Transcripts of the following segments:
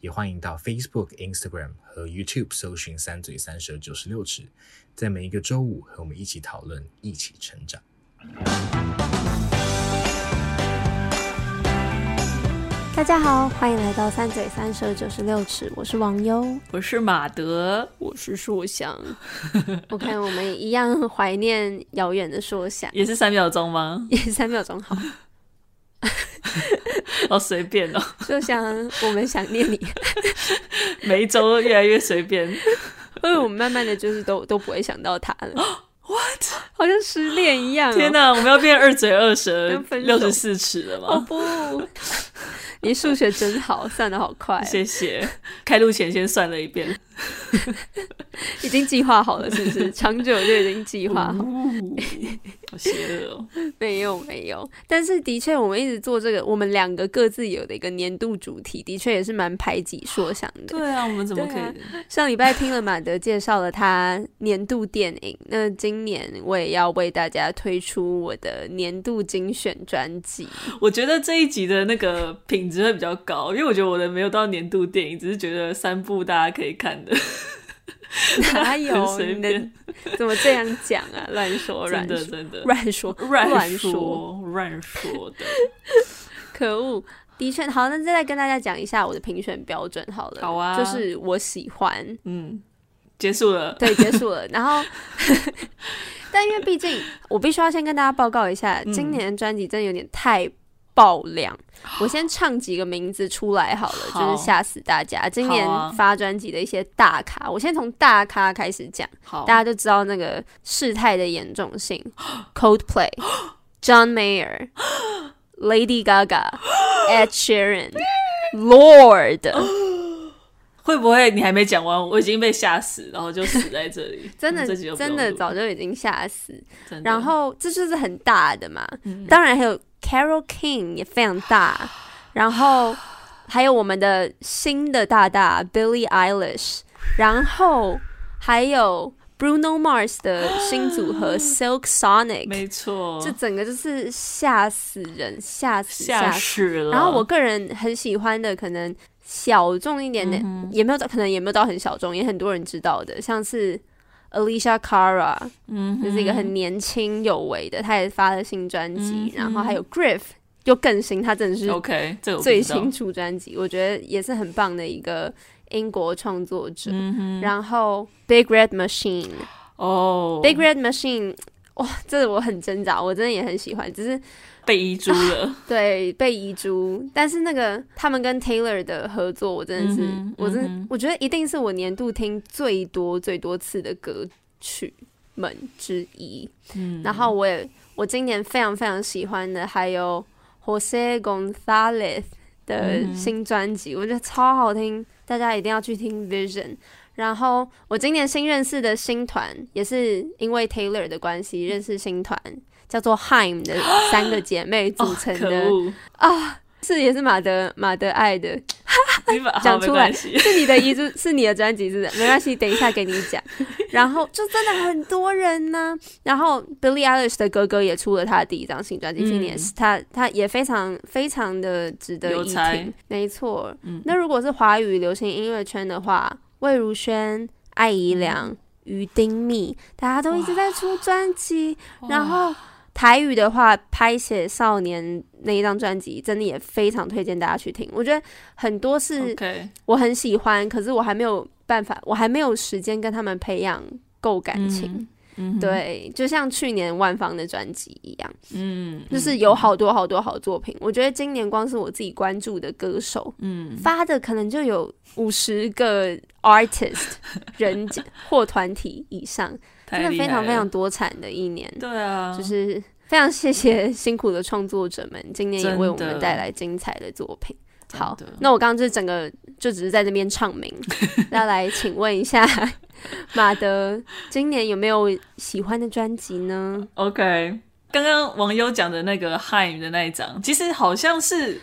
也欢迎到 Facebook、Instagram 和 YouTube 搜寻“三嘴三舌九十六尺”，在每一个周五和我们一起讨论，一起成长。大家好，欢迎来到“三嘴三舌九十六尺”，我是王优，我是马德，我是硕翔。OK，我们一样怀念遥远的硕翔，也是三秒钟吗？也是三秒钟，好。好随便哦，就像我们想念你，每一周越来越随便，因为我们慢慢的就是都都不会想到他了。What？好像失恋一样哦。天哪，我们要变二嘴二舌六十四尺了吗？哦不，你数学真好，算的好快。谢谢。开录前先算了一遍。已经计划好了，是不是？长久就已经计划好。好邪恶哦！没有没有，但是的确，我们一直做这个，我们两个各自有的一个年度主题，的确也是蛮排挤说想的。对啊，我们怎么可以？上礼拜听了马德介绍了他年度电影，那今年我也要为大家推出我的年度精选专辑。我觉得这一集的那个品质会比较高，因为我觉得我的没有到年度电影，只是觉得三部大家可以看的。哪有？随便？怎么这样讲啊？乱说，真的真的乱说，乱说，乱说的。可恶！的确，好，那再跟大家讲一下我的评选标准好了。好啊，就是我喜欢。嗯，结束了。对，结束了。然后，但因为毕竟我必须要先跟大家报告一下，嗯、今年的专辑真的有点太。爆量！我先唱几个名字出来好了，好就是吓死大家。今年发专辑的一些大咖，啊、我先从大咖开始讲，大家就知道那个事态的严重性。Coldplay、John Mayer、Lady Gaga、Ed Sheeran、Lord，会不会你还没讲完，我已经被吓死，然后就死在这里？真的，真的早就已经吓死。然后这就是很大的嘛，嗯、当然还有。Carole King 也非常大，然后还有我们的新的大大 Billie Eilish，然后还有 Bruno Mars 的新组合 Silk Sonic，没错，这整个就是吓死人，吓死吓死了。然后我个人很喜欢的，可能小众一点点，嗯、也没有到，可能也没有到很小众，也很多人知道的，像是。Alicia Cara，嗯，就是一个很年轻有为的，他也发了新专辑，嗯、然后还有 Griff 又更新，他真的是 OK，最新出专辑，我觉得也是很棒的一个英国创作者。嗯、然后 Big Red Machine，哦，Big Red Machine，哇，这个我很挣扎，我真的也很喜欢，只是。被遗珠了，啊，对，被遗珠。但是那个他们跟 Taylor 的合作，我真的是，嗯、我真，嗯、我觉得一定是我年度听最多最多次的歌曲们之一。嗯，然后我也，我今年非常非常喜欢的还有 Jose Gonzalez 的新专辑，嗯、我觉得超好听，大家一定要去听 Vision。然后我今年新认识的新团，也是因为 Taylor 的关系认识新团。叫做 Heim 的三个姐妹组成的。啊，是也是马德马德爱的，讲出来是你的遗珠，是你的专辑，是的，没关系，等一下给你讲。然后就真的很多人呢，然后 Billie Eilish 的哥哥也出了他的第一张新专辑，Finneas，他他也非常非常的值得一听，没错。那如果是华语流行音乐圈的话，魏如萱、艾怡良、于丁密，大家都一直在出专辑，然后。台语的话，《拍写少年》那一张专辑，真的也非常推荐大家去听。我觉得很多是我很喜欢.可是我还没有办法，我还没有时间跟他们培养够感情。嗯、对，就像去年万芳的专辑一样，嗯，就是有好多好多好作品。我觉得今年光是我自己关注的歌手，嗯，发的可能就有五十个 artist 人或团体以上。真的非常非常多产的一年，对啊，就是非常谢谢辛苦的创作者们，今年也为我们带来精彩的作品。好，那我刚刚就整个就只是在这边唱名，那来请问一下马德今年有没有喜欢的专辑呢？OK，刚刚网友讲的那个 Haim 的那一张，其实好像是。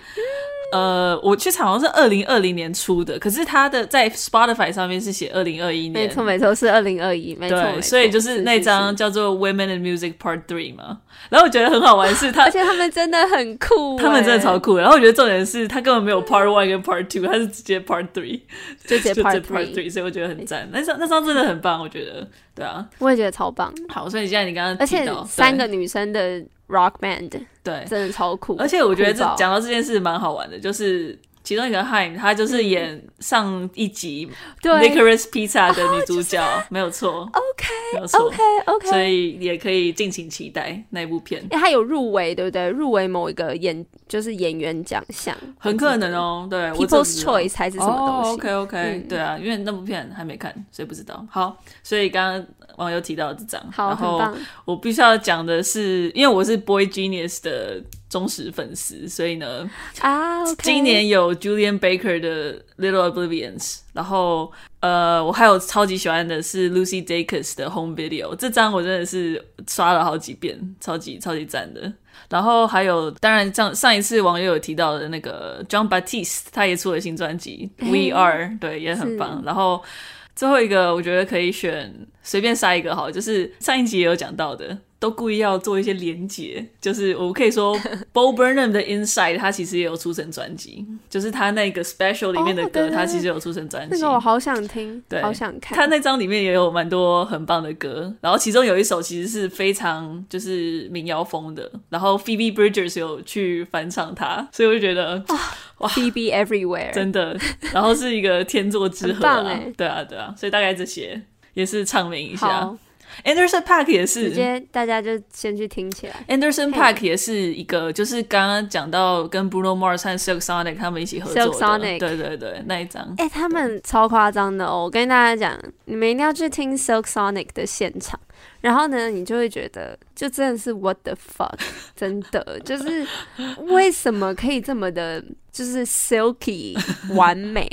呃，我去查好像是二零二零年出的，可是他的在 Spotify 上面是写二零二一年，没错没错是二零二一，没错，所以就是那张叫做 Women and Music Part Three 嘛。然后我觉得很好玩是他，而且他们真的很酷，他们真的超酷。然后我觉得重点是他根本没有 Part One 跟 Part Two，他是直接 Part Three，就直接 Part Three，所以我觉得很赞。那张那张真的很棒，我觉得，对啊，我也觉得超棒。好，所以现在你刚刚而且三个女生的 Rock Band，对，真的超酷。而且我觉得这讲到这件事蛮好玩的，就是。其中一个 Haim，她就是演上一集《Licorice Pizza》的女主角，没有错。OK，没有错。OK，OK，所以也可以敬请期待那部片。哎，她有入围，对不对？入围某一个演就是演员奖项，很可能哦。对，People's Choice 还是什么东西？OK，OK，、oh, 对啊，因为那部片还没看，所以不知道。好，所以刚刚网友提到这张，好，然后。我必须要讲的是，因为我是 Boy Genius 的。忠实粉丝，所以呢，啊，okay. 今年有 Julian Baker 的 Little Oblivions，然后呃，我还有超级喜欢的是 Lucy Dacus 的 Home Video，这张我真的是刷了好几遍，超级超级赞的。然后还有，当然上上一次网友有提到的那个 John Batiste，他也出了新专辑 We Are，对，也很棒。然后最后一个，我觉得可以选随便塞一个好，就是上一集也有讲到的。都故意要做一些连结，就是我可以说，Bo Burnham 的 Inside 他其实也有出成专辑，就是他那个 Special 里面的歌，他、oh, 其实有出成专辑。那个我好想听，对，好想看。他那张里面也有蛮多很棒的歌，然后其中有一首其实是非常就是民谣风的，然后 Phoebe Bridgers 有去翻唱它，所以我就觉得、oh, 哇，Phoebe Everywhere 真的，然后是一个天作之合对啊对啊，所以大概这些也是唱名一下。Anderson Park 也是，直接大家就先去听起来。Anderson Park 也是一个，就是刚刚讲到跟 Bruno Mars 和 Silk Sonic 他们一起合作的，Silk Sonic 对对对，那一张。哎、欸，他们超夸张的哦！我跟大家讲，你们一定要去听 Silk Sonic 的现场，然后呢，你就会觉得，就真的是 What the fuck，真的就是为什么可以这么的，就是 Silky 完美，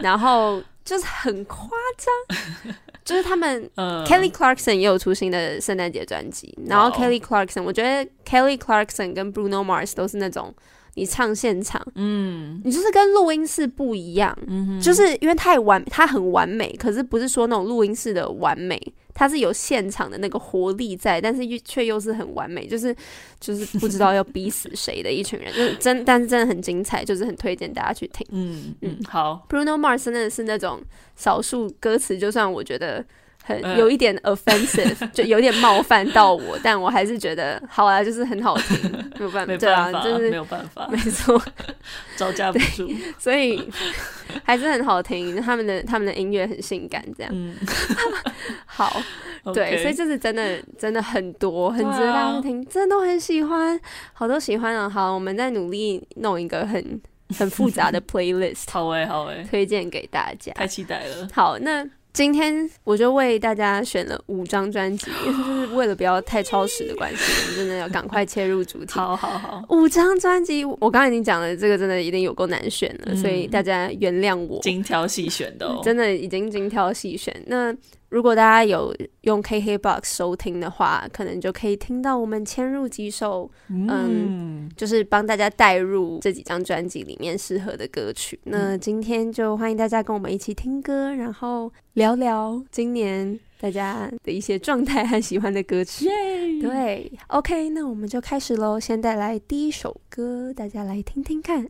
然后就是很夸张。就是他们、嗯、Kelly Clarkson 也有出新的圣诞节专辑，然后 Kelly Clarkson，我觉得 Kelly Clarkson 跟 Bruno Mars 都是那种你唱现场，嗯，你就是跟录音室不一样，嗯，就是因为太完，他很完美，可是不是说那种录音室的完美。他是有现场的那个活力在，但是又却又是很完美，就是就是不知道要逼死谁的一群人，就是真，但是真的很精彩，就是很推荐大家去听。嗯嗯，好，Bruno Mars 真的是那种少数歌词，就算我觉得。很有一点 offensive，、呃、就有点冒犯到我，但我还是觉得好啊，就是很好听，没有办法，对，啊、就是没有办法，没错，招架不住，所以还是很好听。他们的他们的音乐很性感，这样，嗯、好.对，所以就是真的真的很多，很值得大家听，真的都很喜欢，好多喜欢啊。好，我们在努力弄一个很很复杂的 playlist，好诶，好诶，推荐给大家，太期待了。好，那。今天我就为大家选了五张专辑，就是为了不要太超时的关系，我们真的要赶快切入主题。好好好，五张专辑，我刚才已经讲了，这个真的一定有够难选了，嗯，所以大家原谅我，精挑细选的哦，真的已经精挑细选。那如果大家有用 KKBOX 收听的话，可能就可以听到我们签入几首，嗯，嗯就是帮大家带入这几张专辑里面适合的歌曲。那今天就欢迎大家跟我们一起听歌，然后聊聊今年大家的一些状态和喜欢的歌曲。对，OK，那我们就开始喽。先带来第一首歌，大家来听听看。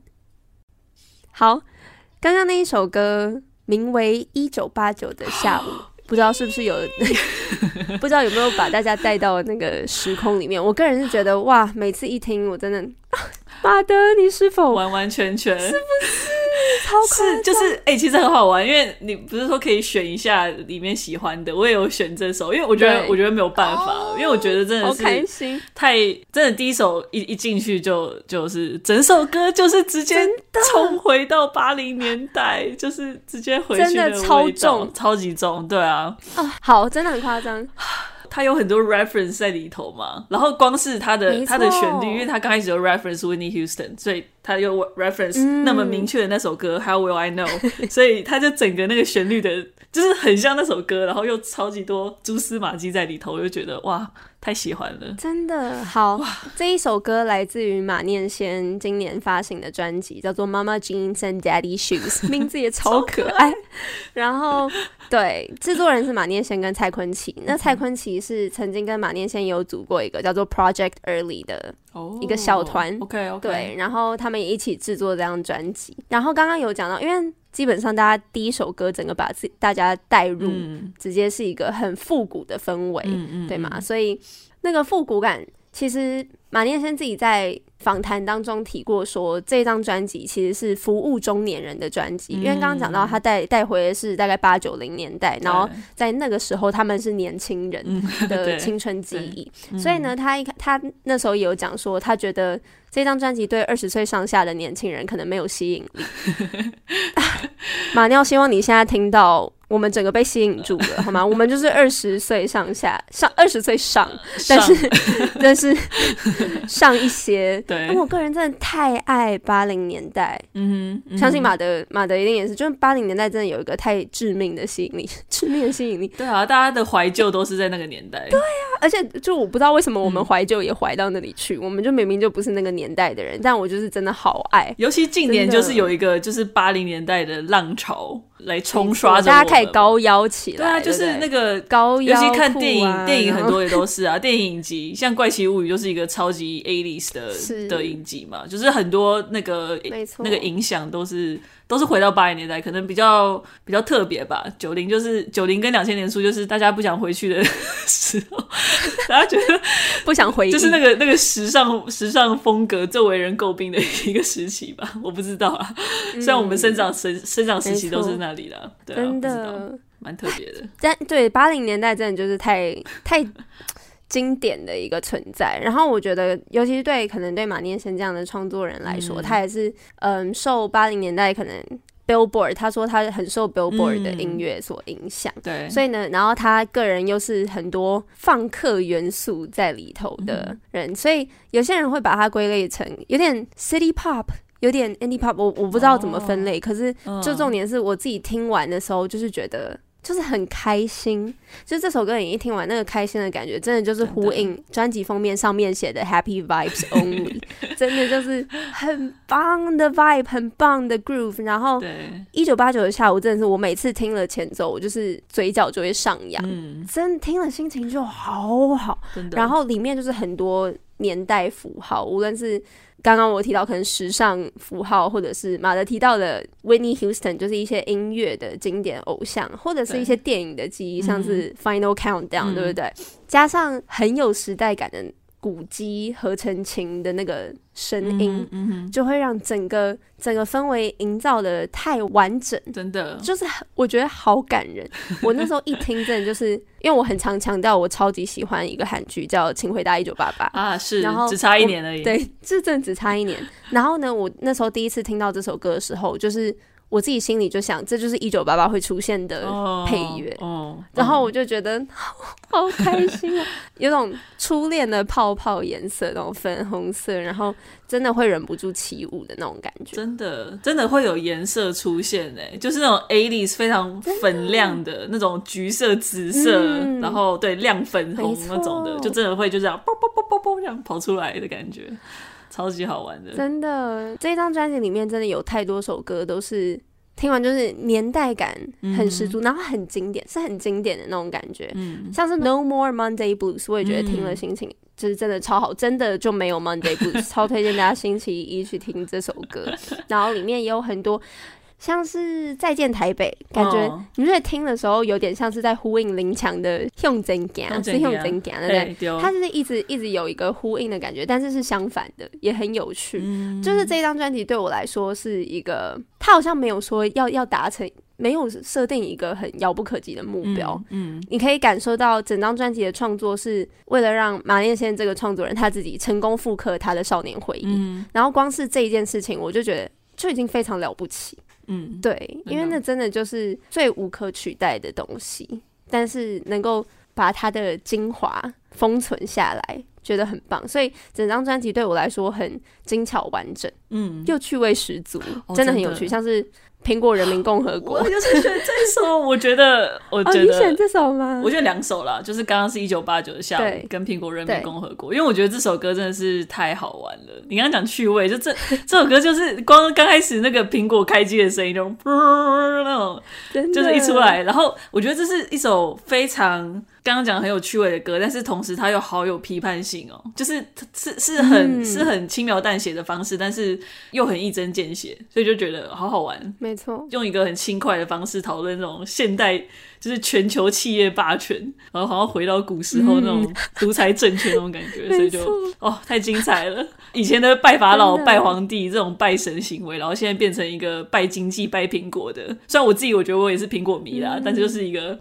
好，刚刚那一首歌名为《一九八九的下午》。不知道是不是有，不知道有没有把大家带到那个时空里面。我个人是觉得，哇，每次一听，我真的。马德，你是否完完全全是不是超是就是哎、欸，其实很好玩，因为你不是说可以选一下里面喜欢的，我也有选这首，因为我觉得我觉得没有办法，哦、因为我觉得真的是太真的第一首一一进去就就是整首歌就是直接冲回到八零年代，就是直接回去的，真的超重，超级重，对啊，哦，好，真的很夸张。他有很多 reference 在里头嘛，然后光是他的他的旋律，因为他刚开始有 reference Whitney Houston，所以他有 reference 那么明确的那首歌、嗯、How Will I Know，所以他就整个那个旋律的，就是很像那首歌，然后又超级多蛛丝马迹在里头，我就觉得哇。太喜欢了，真的好。这一首歌来自于马念先今年发行的专辑，叫做《Mama Jeans and Daddy Shoes》，名字也超可爱。然后，对，制作人是马念先跟蔡坤奇。那蔡坤奇是曾经跟马念先有组过一个叫做 Project Early 的一个小团。Oh, OK OK。对，然后他们也一起制作这张专辑。然后刚刚有讲到，因为基本上大家第一首歌整个把自大家带入，嗯、直接是一个很复古的氛围，嗯嗯、对吗？所以那个复古感，其实马念先自己在访谈当中提过说，说这张专辑其实是服务中年人的专辑，嗯、因为刚刚讲到他带带回的是大概八九零年代，然后在那个时候他们是年轻人的青春记忆，嗯、所以呢，他一他那时候也有讲说，他觉得。这张专辑对二十岁上下的年轻人可能没有吸引力。马尿，希望你现在听到。我们整个被吸引住了，好吗？我们就是二十岁上下，上二十岁上，但是 但是上一些。对，但我个人真的太爱八零年代。嗯相信马德马德一定也是，就是八零年代真的有一个太致命的吸引力，致命的吸引力。对啊，大家的怀旧都是在那个年代。对啊，而且就我不知道为什么我们怀旧也怀到那里去，嗯、我们就明明就不是那个年代的人，但我就是真的好爱。尤其近年就是有一个就是八零年代的浪潮。来冲刷着，大家可以高腰起来。对啊，就是那个高腰，尤其看电影，电影很多也都是啊。电影影集像《怪奇物语》就是一个超级 A list 的的影集嘛，就是很多那个那个影响都是。都是回到八零年代，可能比较比较特别吧。九零就是九零跟两千年初，就是大家不想回去的时候，大家觉得不想回，就是那个那个时尚时尚风格最为人诟病的一个时期吧。我不知道啊，嗯、虽然我们生长生生长时期都是那里的，对啊，真的蛮特别的。但对八零年代真的就是太太。经典的一个存在，然后我觉得，尤其是对可能对马念先这样的创作人来说，嗯、他也是嗯受八零年代可能 Billboard，他说他很受 Billboard 的音乐所影响，嗯、对，所以呢，然后他个人又是很多放克元素在里头的人，嗯、所以有些人会把它归类成有点 City Pop，有点 Indie Pop，我我不知道怎么分类，哦、可是就重点是我自己听完的时候，就是觉得。就是很开心，就这首歌你一听完，那个开心的感觉，真的就是呼应专辑封面上面写的 Happy Vibes Only，真的就是很棒的 vibe，很棒的 groove。然后，一九八九的下午，真的是我每次听了前奏，我就是嘴角就会上扬，嗯、真的听了心情就好好。的然后里面就是很多年代符号，无论是。刚刚我提到可能时尚符号，或者是马德提到的 Whitney Houston，就是一些音乐的经典偶像，或者是一些电影的记忆，像是 Final Countdown，、嗯、对不对？加上很有时代感的。鼓机合成琴的那个声音，嗯嗯、就会让整个整个氛围营造的太完整，真的就是我觉得好感人。我那时候一听，真的就是因为我很常强调，我超级喜欢一个韩剧叫《请回答一九八八》啊，是，然后只差一年而已，对，这真的只差一年。然后呢，我那时候第一次听到这首歌的时候，就是。我自己心里就想，这就是一九八八会出现的配乐，oh, oh, oh. 然后我就觉得好，好开心啊，有种初恋的泡泡颜色，那种粉红色，然后真的会忍不住起舞的那种感觉，真的真的会有颜色出现诶，就是那种 80s 非常粉亮的那种橘色、紫色，嗯、然后对亮粉红那种的，就真的会就这样啵啵啵啵啵这样跑出来的感觉。超级好玩的，真的！这张专辑里面真的有太多首歌，都是听完就是年代感很十足，嗯、然后很经典，是很经典的那种感觉。嗯，像是 No More Monday Blues，我也觉得听了心情就是真的超好，真的就没有 Monday Blues，超推荐大家星期一去听这首歌。然后里面也有很多。像是再见台北，感觉你在听的时候有点像是在呼应林强的用真感，是用真感，对不对？他就是一直一直有一个呼应的感觉，但是是相反的，也很有趣。嗯、就是这张专辑对我来说是一个，他好像没有说要要达成，没有设定一个很遥不可及的目标。嗯，嗯你可以感受到整张专辑的创作是为了让马念先这个创作人他自己成功复刻他的少年回忆。嗯、然后光是这一件事情，我就觉得就已经非常了不起。嗯，对，因为那真的就是最无可取代的东西，但是能够把它的精华封存下来，觉得很棒。所以整张专辑对我来说很精巧完整，嗯，又趣味十足，哦、真的很有趣，像是。苹果人民共和国，我就是选这首。我觉得，我觉得、哦、你选这首吗？我觉得两首啦，就是刚刚是一九八九的下午，跟苹果人民共和国，因为我觉得这首歌真的是太好玩了。你刚刚讲趣味，就这 这首歌就是光刚开始那个苹果开机的声音，就那种，就是一出来，然后我觉得这是一首非常。刚刚讲很有趣味的歌，但是同时它又好有批判性哦，就是是是很、嗯、是很轻描淡写的方式，但是又很一针见血，所以就觉得好好玩。没错，用一个很轻快的方式讨论那种现代就是全球企业霸权，然后好像回到古时候那种独裁政权那种感觉，嗯、所以就哦太精彩了。以前的拜法老、拜皇帝这种拜神行为，然后现在变成一个拜经济、拜苹果的。虽然我自己我觉得我也是苹果迷啦，嗯、但是就是一个。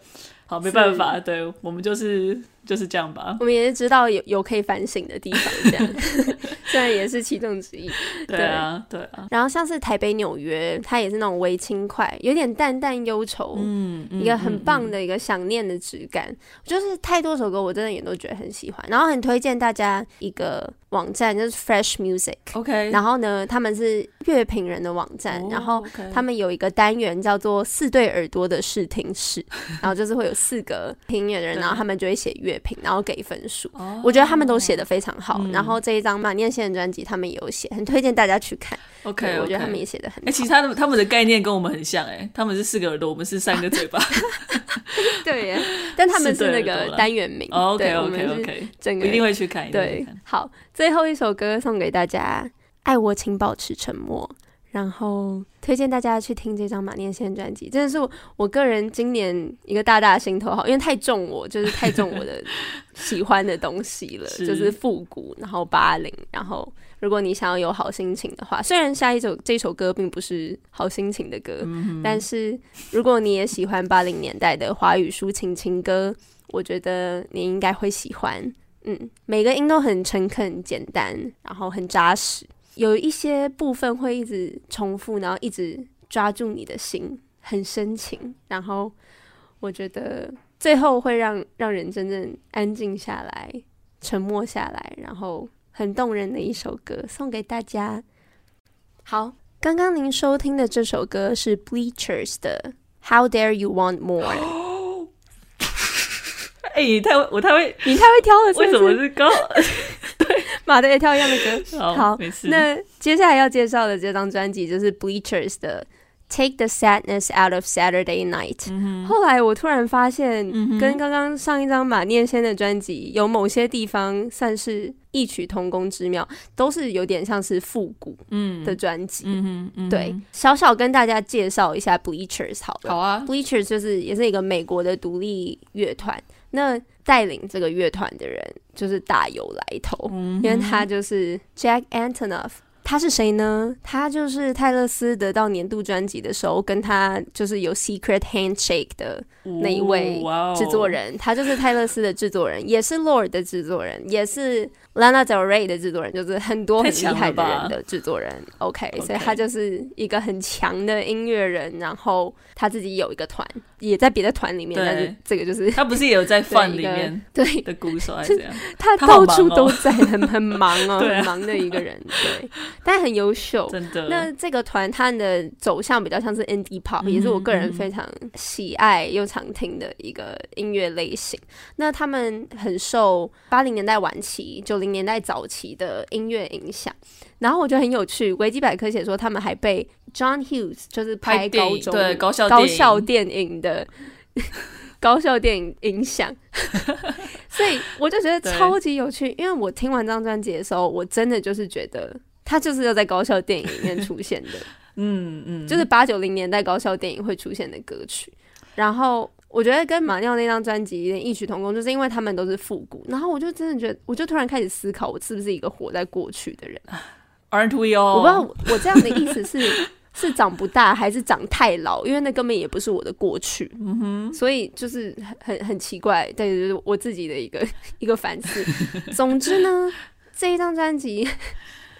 好，没办法，对，我们就是。就是这样吧，我们也是知道有有可以反省的地方，这样，虽然也是其中之一。对啊，对啊。然后像是台北、纽约，它也是那种微轻快，有点淡淡忧愁，嗯，一个很棒的一个想念的质感。嗯嗯嗯、就是太多首歌，我真的也都觉得很喜欢。然后很推荐大家一个网站，就是 Fresh Music，OK。然后呢，他们是乐评人的网站，哦、然后他们有一个单元叫做“四对耳朵的试听室”，然后就是会有四个评乐人，然后他们就会写乐。品，然后给分数，oh, 我觉得他们都写的非常好。嗯、然后这一张马念先的专辑，他们也有写，很推荐大家去看。OK，, okay. 我觉得他们也写的很好。哎、欸，其他的他们的概念跟我们很像，哎，他们是四个耳朵，我们是三个嘴巴。对耶，但他们是那个单元名。OK，OK，OK，整个一定会去看。对，好，最后一首歌送给大家，《爱我请保持沉默》。然后推荐大家去听这张马念先专辑，真的是我我个人今年一个大大心头好，因为太重我，就是太重我的 喜欢的东西了，是就是复古，然后八零，然后如果你想要有好心情的话，虽然下一首这首歌并不是好心情的歌，嗯、但是如果你也喜欢八零年代的华语抒情情歌，我觉得你应该会喜欢。嗯，每个音都很诚恳、简单，然后很扎实。有一些部分会一直重复，然后一直抓住你的心，很深情。然后我觉得最后会让让人真正安静下来、沉默下来，然后很动人的一首歌，送给大家。好，刚刚您收听的这首歌是 Bleachers 的《How Dare You Want More 》。哎、欸，你太我太会，你太会挑了是是？为什么是高？马德也跳一样的歌，好，好那接下来要介绍的这张专辑就是 Bleachers 的《Take the Sadness Out of Saturday Night》。后来我突然发现，跟刚刚上一张马念先的专辑有某些地方算是异曲同工之妙，都是有点像是复古的专辑。嗯嗯嗯、对，小小跟大家介绍一下 Bleachers 好了。好啊，Bleachers 就是也是一个美国的独立乐团。那带领这个乐团的人就是大有来头，嗯、因为他就是 Jack Antonoff。他是谁呢？他就是泰勒斯得到年度专辑的时候，跟他就是有 Secret Handshake 的那一位制作人。哦、他就是泰勒斯的制作人，也是 Lorde 的制作人，也是 Lana Del Rey 的制作人，就是很多很厉害的人的制作人。OK，, okay. 所以他就是一个很强的音乐人。然后他自己有一个团。也在别的团里面，但是这个就是他不是也有在 Fun 里面 对的鼓手还是这样？他到处都在，很很忙哦，很忙的一个人，对，但很优秀，真的。那这个团他的走向比较像是 Indie Pop，也是我个人非常喜爱又常听的一个音乐类型。那他们很受八零年代晚期、九零年代早期的音乐影响。然后我觉得很有趣，维基百科写说他们还被 John Hughes 就是拍高中对高校高校电影的 高校电影影响，所以我就觉得超级有趣。因为我听完这张专辑的时候，我真的就是觉得他就是要在高校电影里面出现的，嗯嗯，就是八九零年代高校电影会出现的歌曲。然后我觉得跟马尿那张专辑有点异曲同工，就是因为他们都是复古。然后我就真的觉得，我就突然开始思考，我是不是一个活在过去的人。Aren't we all？我不知道我这样的意思是 是长不大还是长太老，因为那根本也不是我的过去，嗯哼，所以就是很很奇怪，对，就是我自己的一个 一个反思。总之呢，这一张专辑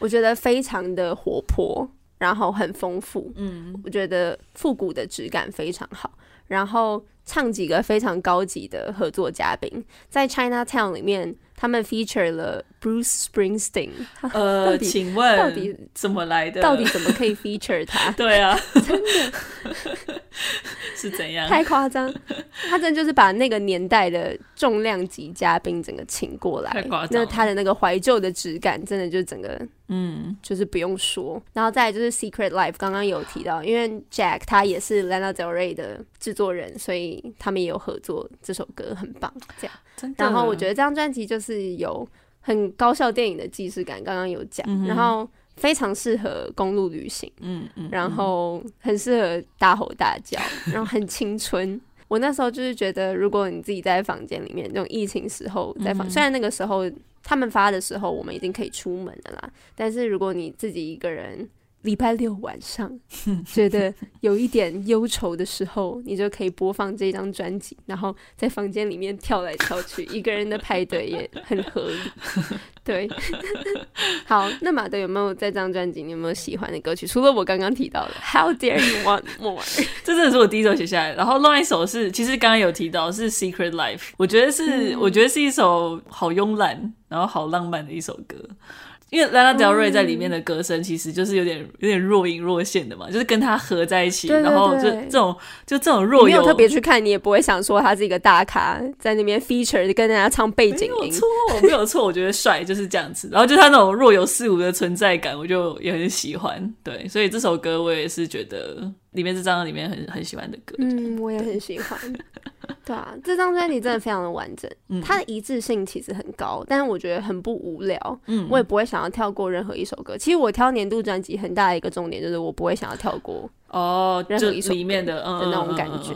我觉得非常的活泼，然后很丰富，嗯，我觉得复古的质感非常好。然后唱几个非常高级的合作嘉宾，在 Chinatown 里面，他们 feature 了 Bruce Springsteen。呃，请问到底怎么来的？到底怎么可以 feature 他？对啊，真的是怎样？太夸张！他真的就是把那个年代的重量级嘉宾整个请过来，太夸张。那他的那个怀旧的质感，真的就整个嗯，就是不用说。然后再来就是 Secret Life，刚刚有提到，因为 Jack 他也是 Lana Del Rey 的制作人，所以他们也有合作这首歌，很棒。这样。然后我觉得这张专辑就是有很高效电影的既视感，刚刚有讲，嗯、然后非常适合公路旅行，嗯嗯，然后很适合大吼大叫，然后很青春。我那时候就是觉得，如果你自己在房间里面，那种疫情时候在房，虽然那个时候他们发的时候我们已经可以出门了啦，但是如果你自己一个人。礼拜六晚上觉得有一点忧愁的时候，你就可以播放这张专辑，然后在房间里面跳来跳去，一个人的派对也很合理。对，好，那马德有没有在这张专辑？你有没有喜欢的歌曲？除了我刚刚提到的《How Dare You Want More 》，这真的是我第一首写下来。然后另外一首是，其实刚刚有提到是《Secret Life》，我觉得是，嗯、我觉得是一首好慵懒，然后好浪漫的一首歌。因为 Lana Del Rey 在里面的歌声其实就是有点有点若隐若现的嘛，就是跟他合在一起，对对对，然后就这种就这种若有特别去看，你也不会想说他是一个大咖在那边 feature 跟人家唱背景音，没有错，没有错，我觉得帅就是这样子。然后就他那种若有似无的存在感，我就也很喜欢。对，所以这首歌我也是觉得里面这张里面很很喜欢的歌。嗯，我也很喜欢。对啊，这张专辑真的非常的完整，嗯、它的一致性其实很高，但是我觉得很不无聊。嗯，我也不会想要跳过任何一首歌。其实我挑年度专辑很大的一个重点就是我不会想要跳过哦，任何一首里面的的那种感觉。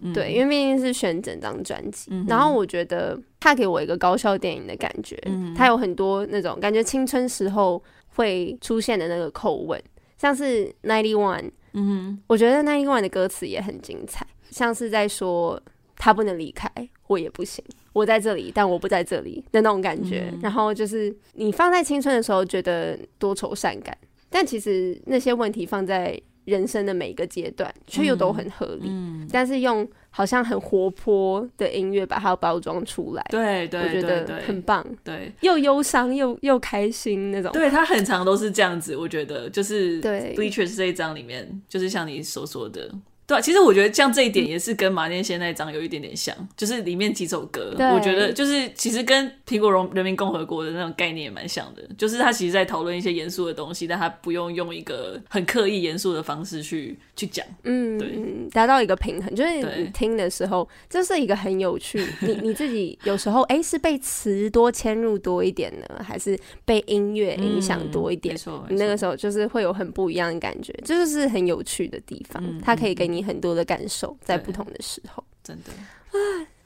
嗯、对，因为毕竟是选整张专辑，嗯、然后我觉得它给我一个高校电影的感觉。嗯，它有很多那种感觉青春时候会出现的那个口吻，像是 Ninety One。嗯，我觉得 Ninety One 的歌词也很精彩，像是在说。他不能离开，我也不行。我在这里，但我不在这里的那种感觉。嗯、然后就是你放在青春的时候，觉得多愁善感，但其实那些问题放在人生的每一个阶段，却又都很合理。嗯、但是用好像很活泼的音乐把它包装出来，对对，得很棒。对，又忧伤又又开心那种。对，他很长都是这样子，我觉得就是对。Bleachers 这一章里面，就是像你所说的。对、啊，其实我觉得像这一点也是跟马念先那张有一点点像，嗯、就是里面几首歌，我觉得就是其实跟苹果荣人民共和国的那种概念也蛮像的，就是他其实在讨论一些严肃的东西，但他不用用一个很刻意严肃的方式去去讲，嗯，对，达到一个平衡，就是你听的时候，这是一个很有趣，你你自己有时候哎是被词多牵入多一点呢，还是被音乐影响多一点？嗯、你那个时候就是会有很不一样的感觉，这就，就是很有趣的地方，嗯、它可以给你。你很多的感受，在不同的时候，真的啊，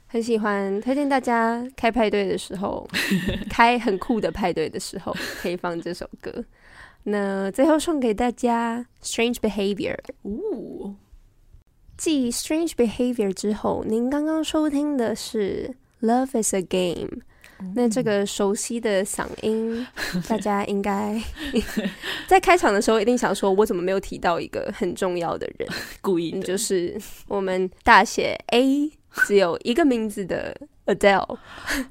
很喜欢，推荐大家开派对的时候，开很酷的派对的时候，可以放这首歌。那最后送给大家《Strange Behavior》。呜，继《Strange Behavior》之后，您刚刚收听的是《Love Is A Game》。那这个熟悉的嗓音，大家应该 在开场的时候一定想说，我怎么没有提到一个很重要的人？故意就是我们大写 A 只有一个名字的 Adele，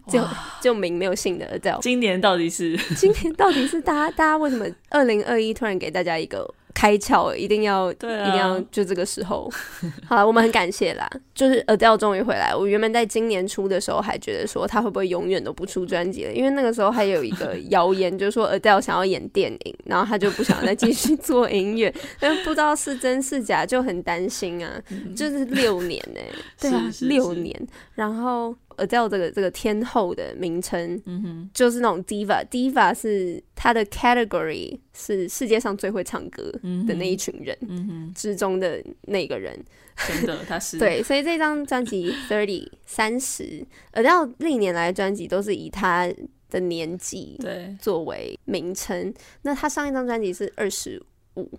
就就名没有姓的 Adele。今年到底是？今年到底是大家大家为什么二零二一突然给大家一个？开窍，一定要，对啊、一定要，就这个时候。好了，我们很感谢啦，就是 Adele 终于回来。我原本在今年初的时候还觉得说他会不会永远都不出专辑了，因为那个时候还有一个谣言，就是说 Adele 想要演电影，然后他就不想再继续做音乐，但不知道是真是假，就很担心啊。嗯、就是六年呢、欸，对啊，六年，然后。Adele 这个这个天后的名称，嗯哼，就是那种 diva，diva 是她的 category 是世界上最会唱歌的那一群人，嗯哼，之中的那个人，真的，他 是。对，所以这张专辑 Thirty 三十，Adele 历年来专辑都是以他的年纪对。作为名称，那他上一张专辑是二十五，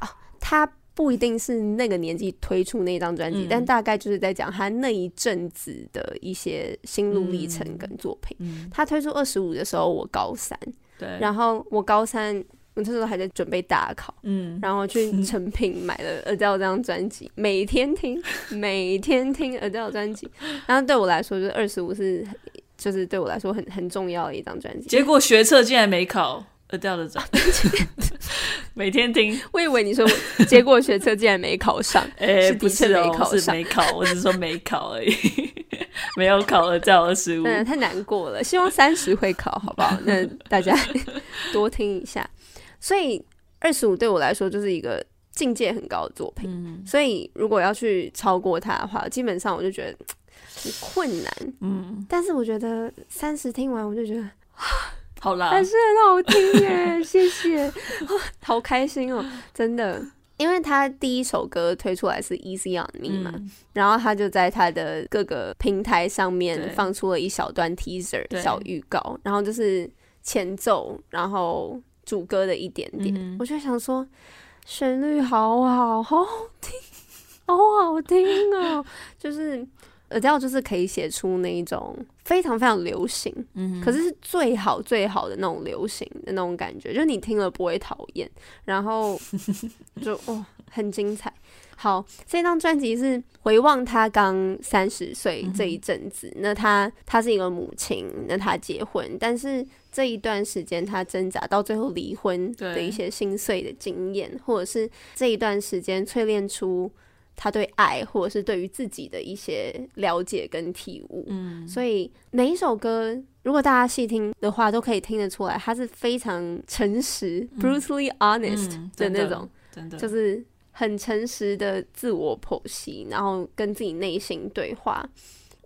啊，他。不一定是那个年纪推出那张专辑，嗯、但大概就是在讲他那一阵子的一些心路历程跟作品。嗯嗯、他推出二十五的时候，我高三，对，然后我高三我那时候还在准备大考，嗯，然后去成品买了 Adele 这张专辑，每天听，每天听 Adele 专辑。然后对我来说，就是二十五是，就是对我来说很很重要的一张专辑。结果学测竟然没考 Adele 的专辑，每天听。我以为你说结果学测竟然没考上，哎、欸，不是没考上，是没考，我只是说没考而已。没有考了，叫二十五，嗯，太难过了。希望三十会考，好不好？那大家多听一下。所以二十五对我来说就是一个境界很高的作品。嗯，所以如果要去超过它的话，基本上我就觉得很困难。嗯，但是我觉得三十听完，我就觉得 好啦，还是很好听耶。谢谢，好开心哦，真的。因为他第一首歌推出来是 Easy on Me 嘛，嗯、然后他就在他的各个平台上面放出了一小段 teaser 小预告，然后就是前奏，然后主歌的一点点，嗯、我就想说旋律好好，好好听，好好听哦，就是。Adele 就是可以写出那一种非常非常流行，嗯，可是是最好最好的那种流行的那种感觉，就是你听了不会讨厌，然后 就哦很精彩。好，这张专辑是回望他刚三十岁这一阵子，嗯、那他他是一个母亲，那他结婚，但是这一段时间他挣扎到最后离婚的一些心碎的经验，或者是这一段时间淬炼出。他对爱，或者是对于自己的一些了解跟体悟，嗯，所以每一首歌，如果大家细听的话，都可以听得出来，他是非常诚实、嗯、brutally honest 的那种，真的，就是很诚实的自我剖析，然后跟自己内心对话。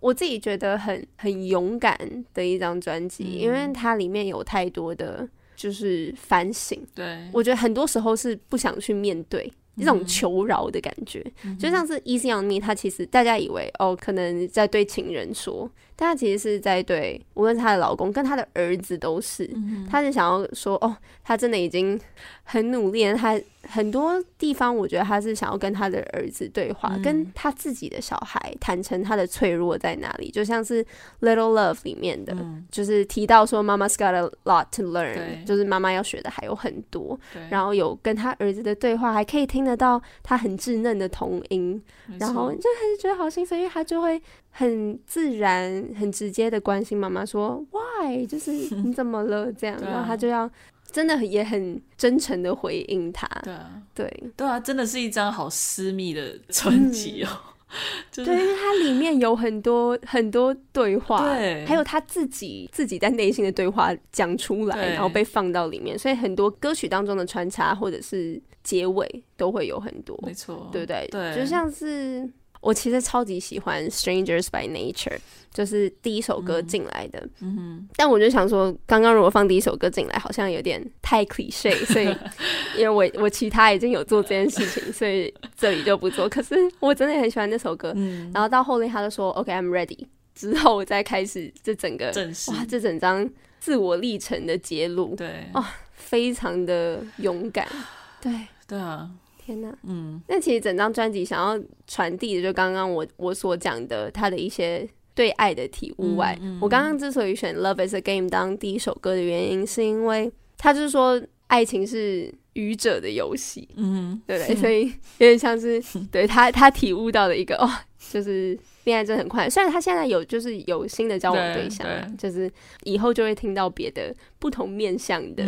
我自己觉得很很勇敢的一张专辑，嗯、因为它里面有太多的就是反省。对，我觉得很多时候是不想去面对。这种求饶的感觉，嗯、就像是《Easy on Me》，他其实大家以为哦，可能在对情人说，但他其实是在对无论是他的老公跟她的儿子都是，嗯、哼他是想要说哦，她真的已经很努力了，他。很多地方，我觉得她是想要跟她的儿子对话，嗯、跟她自己的小孩坦诚她的脆弱在哪里。就像是《Little Love》里面的，嗯、就是提到说妈妈 's got a lot to learn，就是妈妈要学的还有很多。然后有跟他儿子的对话，还可以听得到他很稚嫩的童音，然后就还是觉得好心酸，因为他就会很自然、很直接的关心妈妈说 “Why？” 就是你怎么了？这样，啊、然后他就要。真的也很真诚的回应他，对啊，对对啊，真的是一张好私密的专辑哦。嗯 就是、对，因为它里面有很多很多对话，对，还有他自己自己在内心的对话讲出来，然后被放到里面，所以很多歌曲当中的穿插或者是结尾都会有很多，没错，对不对？对，就像是。我其实超级喜欢《Strangers by Nature》，就是第一首歌进来的。嗯哼。但我就想说，刚刚如果放第一首歌进来，好像有点太 cliché，所以因为我我其他已经有做这件事情，所以这里就不做。可是我真的很喜欢那首歌。嗯。然后到后面他就说：“OK，I'm ready。”之后我再开始这整个哇，这整张自我历程的揭露，对，哦，非常的勇敢。对对啊。天呐，嗯，那其实整张专辑想要传递的，就刚刚我我所讲的他的一些对爱的体悟外，嗯嗯、我刚刚之所以选《Love Is A Game》当第一首歌的原因，是因为他就是说爱情是愚者的游戏，嗯，对不对？所以有点像是对他他体悟到的一个哦，就是。恋爱真的很快，虽然他现在有就是有新的交往对象，就是以后就会听到别的不同面向的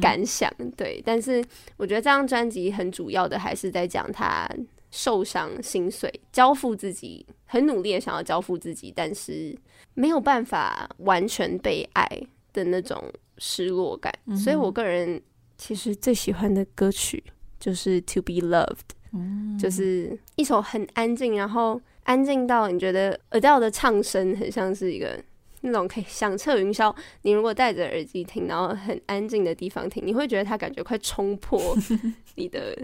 感想，嗯嗯、对。但是我觉得这张专辑很主要的还是在讲他受伤、心碎、交付自己，很努力的想要交付自己，但是没有办法完全被爱的那种失落感。嗯、所以我个人其实最喜欢的歌曲就是《To Be Loved》，嗯、就是一首很安静，然后。安静到你觉得 Adele 的唱声很像是一个那种可以响彻云霄。你如果戴着耳机听，然后很安静的地方听，你会觉得他感觉快冲破你的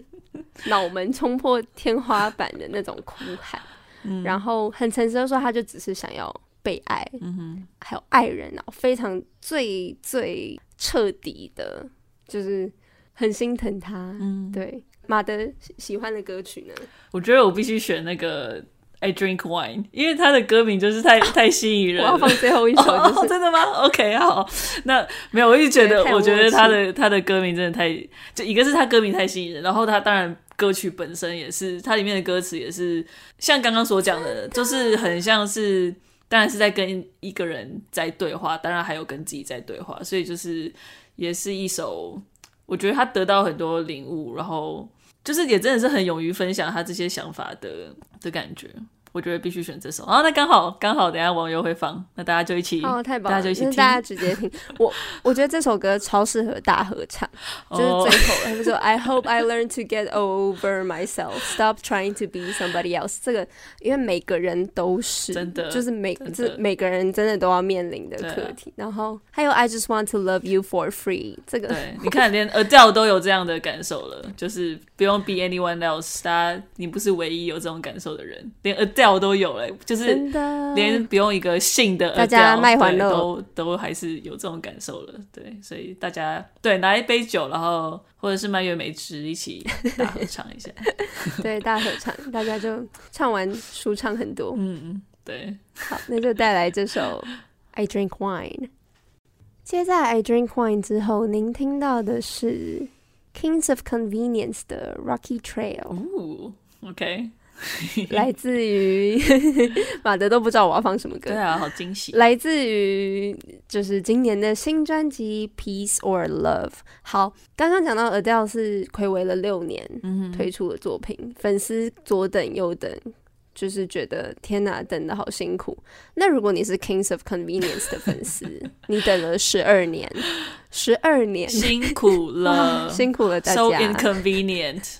脑门，冲破天花板的那种哭喊。嗯、然后很诚实的说，他就只是想要被爱，嗯、还有爱人啊，非常最最彻底的，就是很心疼他。嗯，对，马德喜欢的歌曲呢？我觉得我必须选那个。I Drink Wine，因为他的歌名就是太 太吸引人了。我要放最后一首，就是哦、真的吗？OK，好，那没有，我一直觉得，我觉得他的他的歌名真的太，就一个是他歌名太吸引人，然后他当然歌曲本身也是，他里面的歌词也是像刚刚所讲的，就是很像是，当然是在跟一个人在对话，当然还有跟自己在对话，所以就是也是一首，我觉得他得到很多领悟，然后。就是也真的是很勇于分享他这些想法的的感觉。我觉得必须选这首啊！那刚好刚好，等下网友会放，那大家就一起哦，太棒了！大家就一起听，大家直接听。我我觉得这首歌超适合大合唱，就是最后他们说 I hope I learn to get over myself, stop trying to be somebody else。这个因为每个人都是真的，就是每这每个人真的都要面临的课题。然后还有 I just want to love you for free。这个对，你看连 Adele 都有这样的感受了，就是不用 be anyone else，大家你不是唯一有这种感受的人，连 Adele 调都有了，就是连不用一个性的，大家卖欢乐。都都还是有这种感受了，对，所以大家对拿一杯酒，然后或者是蔓越莓汁一起 大合唱一下，对，大合唱，大家就唱完舒畅很多，嗯嗯，对，好，那就带来这首 I Drink Wine。接在 I Drink Wine 之后，您听到的是 Kings of Convenience 的 Rocky Trail，哦，OK。来自于马德都不知道我要放什么歌，对啊，好惊喜！来自于就是今年的新专辑《Peace or Love》。好，刚刚讲到 Adele 是睽违了六年推出的作品，嗯、粉丝左等右等，就是觉得天哪，等的好辛苦。那如果你是 Kings of Convenience 的粉丝，你等了十二年，十二年辛苦了，辛苦了大家，So inconvenient。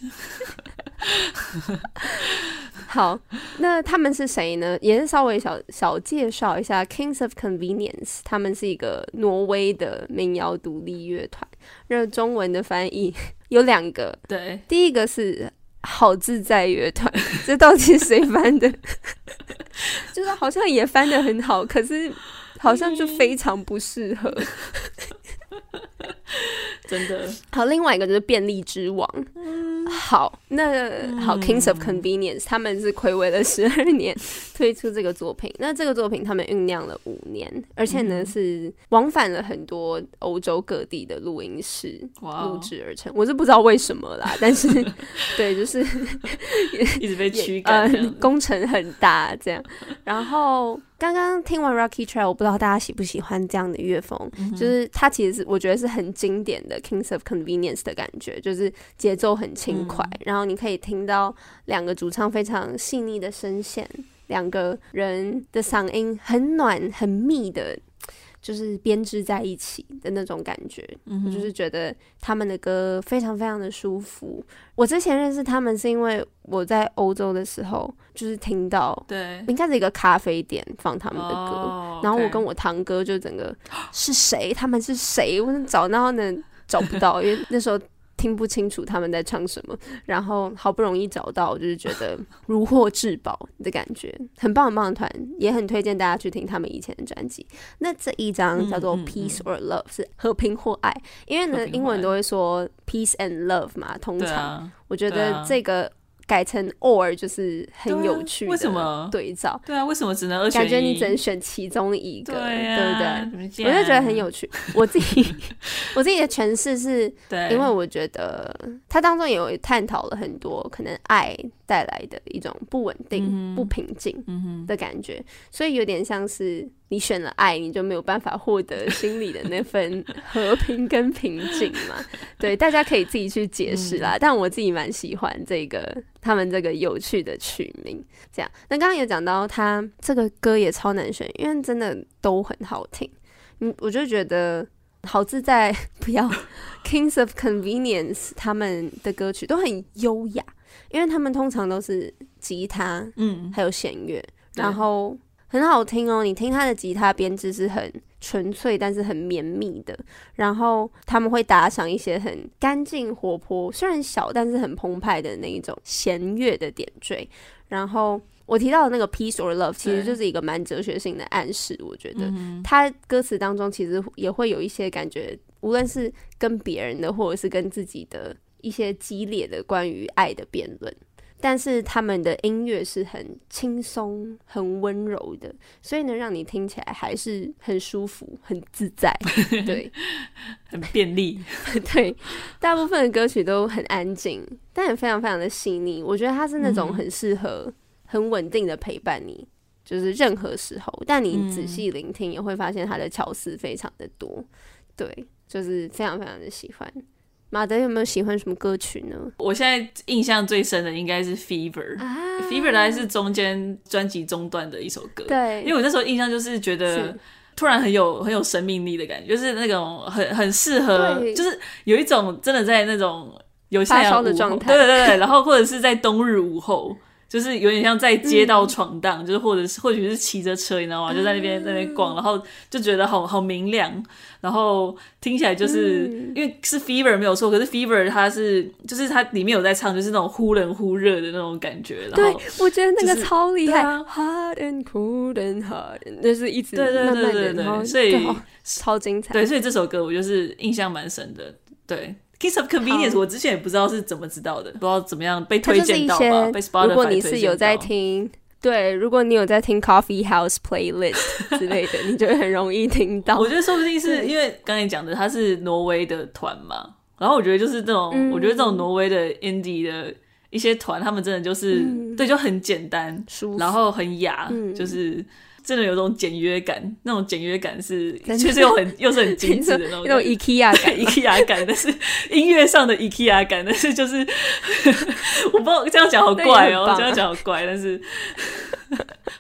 好，那他们是谁呢？也是稍微小小介绍一下，Kings of Convenience，他们是一个挪威的民谣独立乐团。那中文的翻译 有两个，对，第一个是好自在乐团，这到底是谁翻的？就是好像也翻得很好，可是好像就非常不适合。真的好，另外一个就是便利之王。嗯、好，那好、嗯、，Kings of Convenience，他们是睽违了十二年推出这个作品。那这个作品他们酝酿了五年，而且呢、嗯、是往返了很多欧洲各地的录音室录制而成。我是不知道为什么啦，但是 对，就是一直被驱赶、呃，工程很大这样。然后。刚刚听完 Rocky Trail，我不知道大家喜不喜欢这样的乐风，嗯、就是它其实是我觉得是很经典的 Kings of Convenience 的感觉，就是节奏很轻快，嗯、然后你可以听到两个主唱非常细腻的声线，两个人的嗓音很暖很密的。就是编织在一起的那种感觉，嗯、我就是觉得他们的歌非常非常的舒服。我之前认识他们是因为我在欧洲的时候，就是听到，对，应该是一个咖啡店放他们的歌，哦、然后我跟我堂哥就整个、是谁？他们是谁？我找然后呢找不到，因为那时候。听不清楚他们在唱什么，然后好不容易找到，就是觉得 如获至宝的感觉，很棒很棒的团，也很推荐大家去听他们以前的专辑。那这一张叫做《Peace or Love》，是和平或爱，因为呢英文都会说 Peace and Love 嘛，通常我觉得这个。改成 or 就是很有趣的，为什么对照？对啊，为什么只能二选一？感觉你只能选其中一个，对，不对？我就觉得很有趣。我自己我自己的诠释是，因为我觉得它当中也有探讨了很多可能爱带来的一种不稳定、嗯、不平静的感觉，嗯、所以有点像是。你选了爱，你就没有办法获得心里的那份和平跟平静嘛？对，大家可以自己去解释啦。嗯、但我自己蛮喜欢这个他们这个有趣的曲名。这样，那刚刚有讲到他这个歌也超难选，因为真的都很好听。嗯，我就觉得好自在，不要 Kings of Convenience 他们的歌曲都很优雅，因为他们通常都是吉他，嗯，还有弦乐，然后。很好听哦，你听他的吉他编制是很纯粹，但是很绵密的。然后他们会打上一些很干净活泼，虽然小，但是很澎湃的那一种弦乐的点缀。然后我提到的那个 Peace or Love，其实就是一个蛮哲学性的暗示。我觉得他歌词当中其实也会有一些感觉，无论是跟别人的，或者是跟自己的一些激烈的关于爱的辩论。但是他们的音乐是很轻松、很温柔的，所以呢让你听起来还是很舒服、很自在。对，很便利。对，大部分的歌曲都很安静，但也非常非常的细腻。我觉得它是那种很适合、很稳定的陪伴你，就是任何时候。但你仔细聆听，也会发现它的巧思非常的多。对，就是非常非常的喜欢。马德有没有喜欢什么歌曲呢？我现在印象最深的应该是 Fever，啊《Fever》，《Fever》大概是中间专辑中段的一首歌。对，因为我那时候印象就是觉得突然很有很有生命力的感觉，就是那种很很适合，就是有一种真的在那种有太阳的状态，对对对，然后或者是在冬日午后。就是有点像在街道闯荡，嗯，就是或者是或许是骑着车，你知道吗？就在那边在那边逛，然后就觉得好好明亮，然后听起来就是，嗯，因为是 Fever 没有错，可是 Fever 它是就是它里面有在唱，就是那种忽冷忽热的那种感觉。然后，对，我觉得那个超厉害，啊，Hot and cold and hot，就是一直对对对对对，所以超精彩。对，所以这首歌我就是印象蛮深的。对。Kiss of Convenience，我之前也不知道是怎么知道的，不知道怎么样被推荐到吧？被 Spotify 如果你是有在听，对，如果你有在听 Coffee House Playlist 之类的，你就会很容易听到。我觉得说不定是因为刚才讲的，他是挪威的团嘛，然后我觉得就是这种，嗯、我觉得这种挪威的 Indie 的一些团，他们真的就是、嗯、对，就很简单，然后很雅，嗯、就是。真的有种简约感，那种简约感是确实又很 又是很精致的那种，那种 IKEA 感，IKEA 感，但是 音乐上的 IKEA 感，但是就是我不知道这样讲好怪哦、喔，这样讲好怪，但是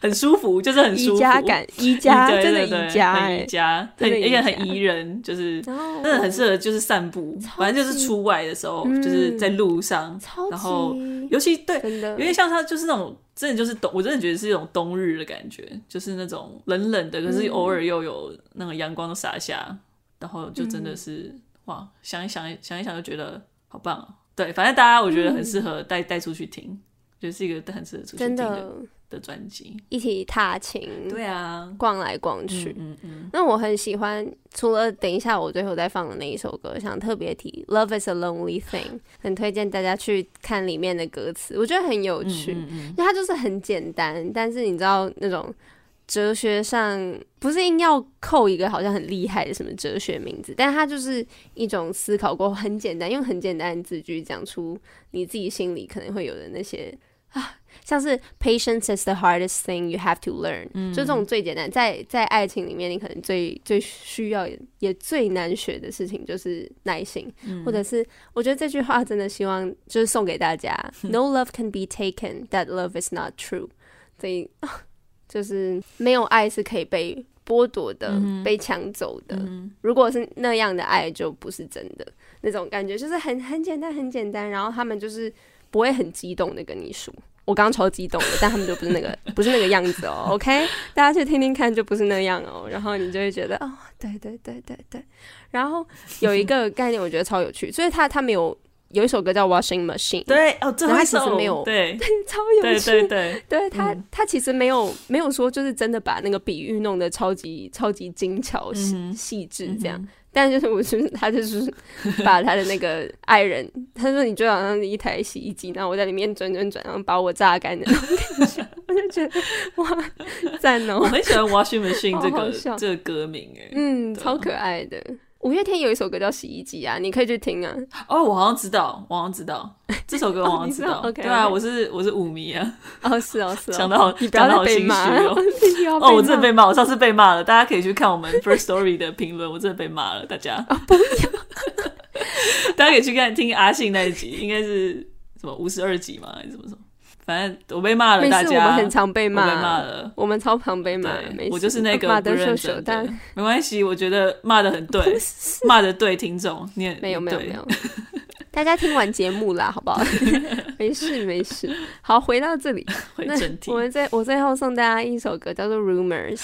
很舒服，就是很舒服，宜家感，宜家，真的宜家，很宜家，很而且很宜人，就是真的很适合就是散步，反正就是出外的时候，就是在路上，然后尤其对，有点像它就是那种。真的就是冬，我真的觉得是一种冬日的感觉，就是那种冷冷的，可是偶尔又有那个阳光洒下，然后就真的是、嗯、哇，想一想，想一想就觉得好棒啊！对，反正大家我觉得很适合带带、嗯、出去听，就是一个很适合出去听的。的专辑一起踏青，对啊，逛来逛去。嗯嗯，嗯。那我很喜欢，除了等一下我最后再放的那一首歌，想特别提《Love Is a Lonely Thing 》，很推荐大家去看里面的歌词，我觉得很有趣。嗯嗯，嗯，因为它就是很简单，但是你知道那种哲学上不是硬要扣一个好像很厉害的什么哲学名字，但是它就是一种思考过很简单，用很简单的字句讲出你自己心里可能会有的那些啊。像是 patience is the hardest thing you have to learn，嗯，就这种最简单，在在爱情里面，你可能最最需要也最难学的事情就是耐心，嗯，或者是我觉得这句话真的希望就是送给大家，No love can be taken that love is not true，所以 就是没有爱是可以被剥夺的，嗯，被抢走的，嗯，如果是那样的爱就不是真的，那种感觉就是很很简单很简单，然后他们就是不会很激动的跟你说。我刚刚超激动的，但他们就不是那个，不是那个样子哦。OK，大家去听听看，就不是那样哦。然后你就会觉得，哦，对对对对对。然后有一个概念，我觉得超有趣，所以他他没有有一首歌叫 Washing Machine，对哦，这 他其实没有，对，对超有趣，对对对，对他他其实没有没有说就是真的把那个比喻弄得超级超级精巧细细致这样。但就是我是他就是 把他的那个爱人，他说你就好像一台洗衣机，然后我在里面转转转，然后把我榨干的那种感觉，我就觉得哇赞哦！我很喜欢 Washing Machine 这个这个歌名哎，嗯，超可爱的。五月天有一首歌叫洗衣机啊，你可以去听啊。哦，我好像知道，我好像知道 这首歌，我好像知道。哦、对啊，我是我是舞迷啊。哦，是哦，是哦。讲的好，你不要再被骂哦。哦，我真的被骂，我上次被骂了。大家可以去看我们 First Story 的评论，我真的被骂了。大家，哦、不要 大家可以去看听阿信那一集，应该是什么五十二集吗？还是什么什么？反正我被骂了，大家。我们很常被骂，被骂了。我们超常被骂。我就是那个不认真的。没关系，我觉得骂的很对，骂的对，听众你也没有没有没有。大家听完节目啦，好不好？没事没事。好，回到这里，回正题。我们最我最后送大家一首歌，叫做《Rumors》。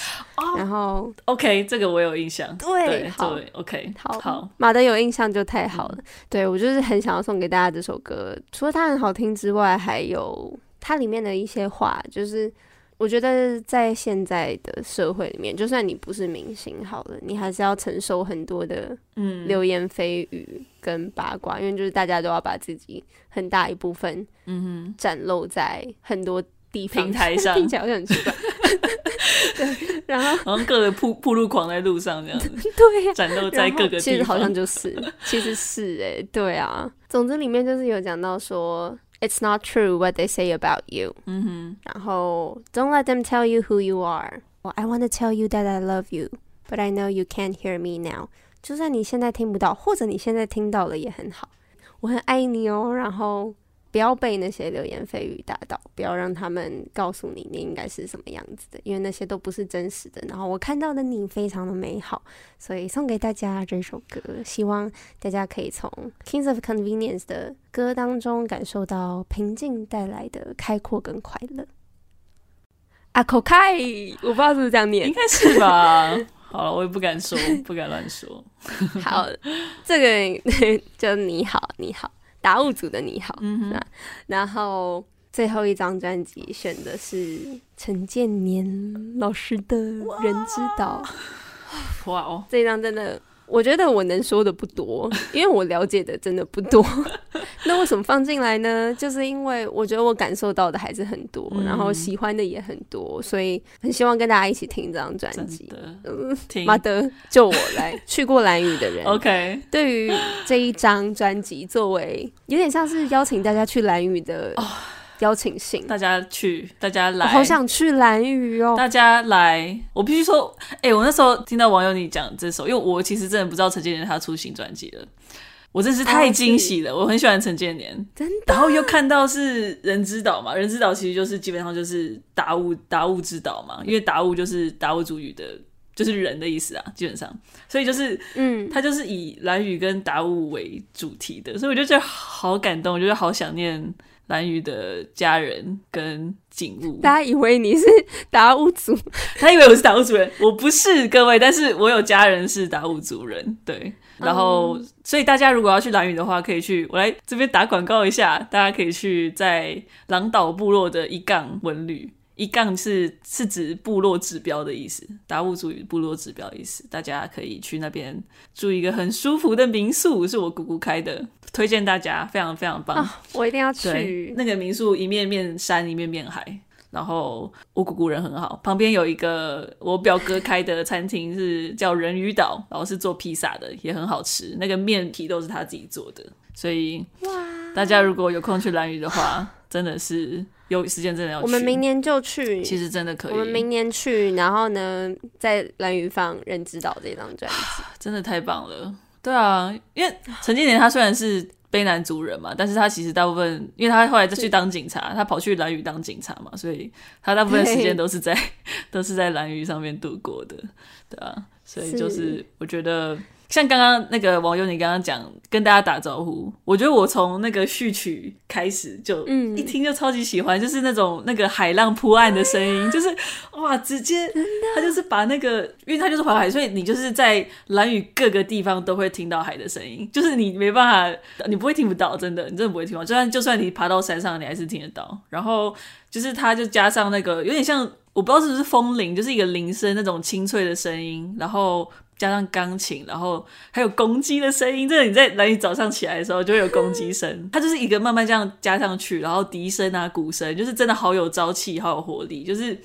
然后，OK，这个我有印象。对，好，OK，好。好，马德有印象就太好了。对，我就是很想要送给大家这首歌，除了它很好听之外，还有。它里面的一些话，就是我觉得在现在的社会里面，就算你不是明星好了，你还是要承受很多的嗯流言蜚语跟八卦，嗯、因为就是大家都要把自己很大一部分嗯哼展露在很多地方平台上，听起来好像很奇怪。对，然后好像各个铺铺路狂在路上这样子，对呀、啊，展露在各个地方，其实好像就是，其实是哎、欸，对啊。总之里面就是有讲到说。It's not true what they say about you。嗯哼，然后 Don't let them tell you who you are。Well, I want to tell you that I love you, but I know you can't hear me now。就算你现在听不到，或者你现在听到了也很好，我很爱你哦。然后。 不要被那些流言蜚语打倒，不要让他们告诉你你应该是什么样子的，因为那些都不是真实的。然后我看到的你非常的美好，所以送给大家这首歌，希望大家可以从 Kings of Convenience 的歌当中感受到平静带来的开阔跟快乐。啊口开，我不知道是不是这样念，应该是吧？好了，我也不敢说，不敢乱说。好，这个 就你好，你好。达悟族的你好，嗯哼，然后最后一张专辑选的是陈建年老师的《人之岛》。哇哦，这张真的，我觉得我能说的不多，因为我了解的真的不多。那为什么放进来呢？就是因为我觉得我感受到的还是很多，嗯、然后喜欢的也很多，所以很希望跟大家一起听这张专辑。嗯，马德就我来去过蓝雨的人，OK。对于这一张专辑，作为有点像是邀请大家去蓝雨的邀请信，大家去，大家来，好想去蓝屿哦！大家来，我必须说，哎、欸，我那时候听到网友你讲这首，因为我其实真的不知道陈建年他出新专辑了。我真是太惊喜了！Oh, 我很喜欢陈建年，真的。然后又看到是人之岛嘛，人之岛其实就是基本上就是达悟达悟之岛嘛，因为达悟就是达悟主语的，就是人的意思啊，基本上，所以就是嗯，他就是以蓝屿跟达悟为主题的，所以我就觉得好感动，我觉得好想念兰屿的家人跟景物。大家以为你是达悟族，他以为我是达悟族人，我不是各位，但是我有家人是达悟族人，对。然后，嗯、所以大家如果要去蓝屿的话，可以去我来这边打广告一下。大家可以去在狼岛部落的一杠文旅，一杠是是指部落指标的意思，达悟族语部落指标的意思。大家可以去那边住一个很舒服的民宿，是我姑姑开的，推荐大家，非常非常棒。哦、我一定要去那个民宿，一面面山，一面面海。然后我姑姑人很好，旁边有一个我表哥开的餐厅是叫人鱼岛，然后是做披萨的，也很好吃。那个面皮都是他自己做的，所以哇，大家如果有空去兰屿的话，真的是有时间真的要去。我们明年就去，其实真的可以。我们明年去，然后呢，在兰屿放《人之岛》这张专辑，真的太棒了。对啊，因为陈建年他虽然是。卑南族人嘛，但是他其实大部分，因为他后来再去当警察，他跑去兰屿当警察嘛，所以他大部分时间都是在 都是在兰屿上面度过的，对啊，所以就是我觉得。像刚刚那个网友，你刚刚讲跟大家打招呼，我觉得我从那个序曲开始就嗯一听就超级喜欢，嗯、就是那种那个海浪扑岸的声音，就是哇，直接他就是把那个，因为他就是环海，所以你就是在蓝屿各个地方都会听到海的声音，就是你没办法，你不会听不到，真的，你真的不会听不到，就算就算你爬到山上，你还是听得到。然后就是他就加上那个有点像，我不知道是不是风铃，就是一个铃声那种清脆的声音，然后。加上钢琴，然后还有公鸡的声音，这个你在兰屿早上起来的时候就会有公鸡声，它就是一个慢慢这样加上去，然后笛声啊、鼓声，就是真的好有朝气、好有活力。就是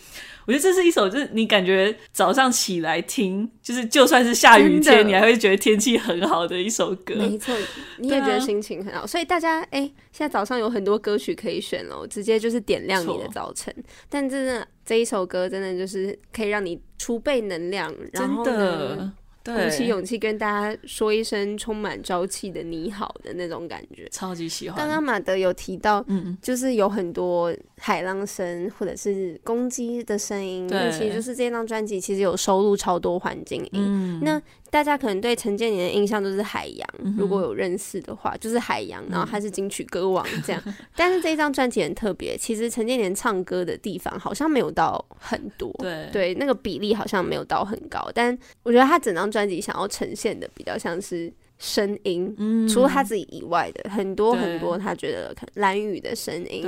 我觉得这是一首，就是你感觉早上起来听，就是就算是下雨天，你还会觉得天气很好的一首歌。没错，你也觉得心情很好。啊、所以大家哎，现在早上有很多歌曲可以选哦，直接就是点亮你的早晨。但真的这一首歌真的就是可以让你储备能量，然后呢。鼓起勇气跟大家说一声充满朝气的你好的那种感觉，超级喜欢。刚刚马德有提到，嗯，就是有很多海浪声或者是公鸡的声音，那其实就是这张专辑其实有收录超多环境音。嗯，那大家可能对陈建年的印象都是海洋，如果有认识的话，就是海洋，然后他是金曲歌王这样。但是这一张专辑很特别，其实陈建年唱歌的地方好像没有到很多，对对，那个比例好像没有到很高，但我觉得他整张。专辑想要呈现的比较像是声音，嗯，除了他自己以外的很多很多，他觉得蓝雨的声音，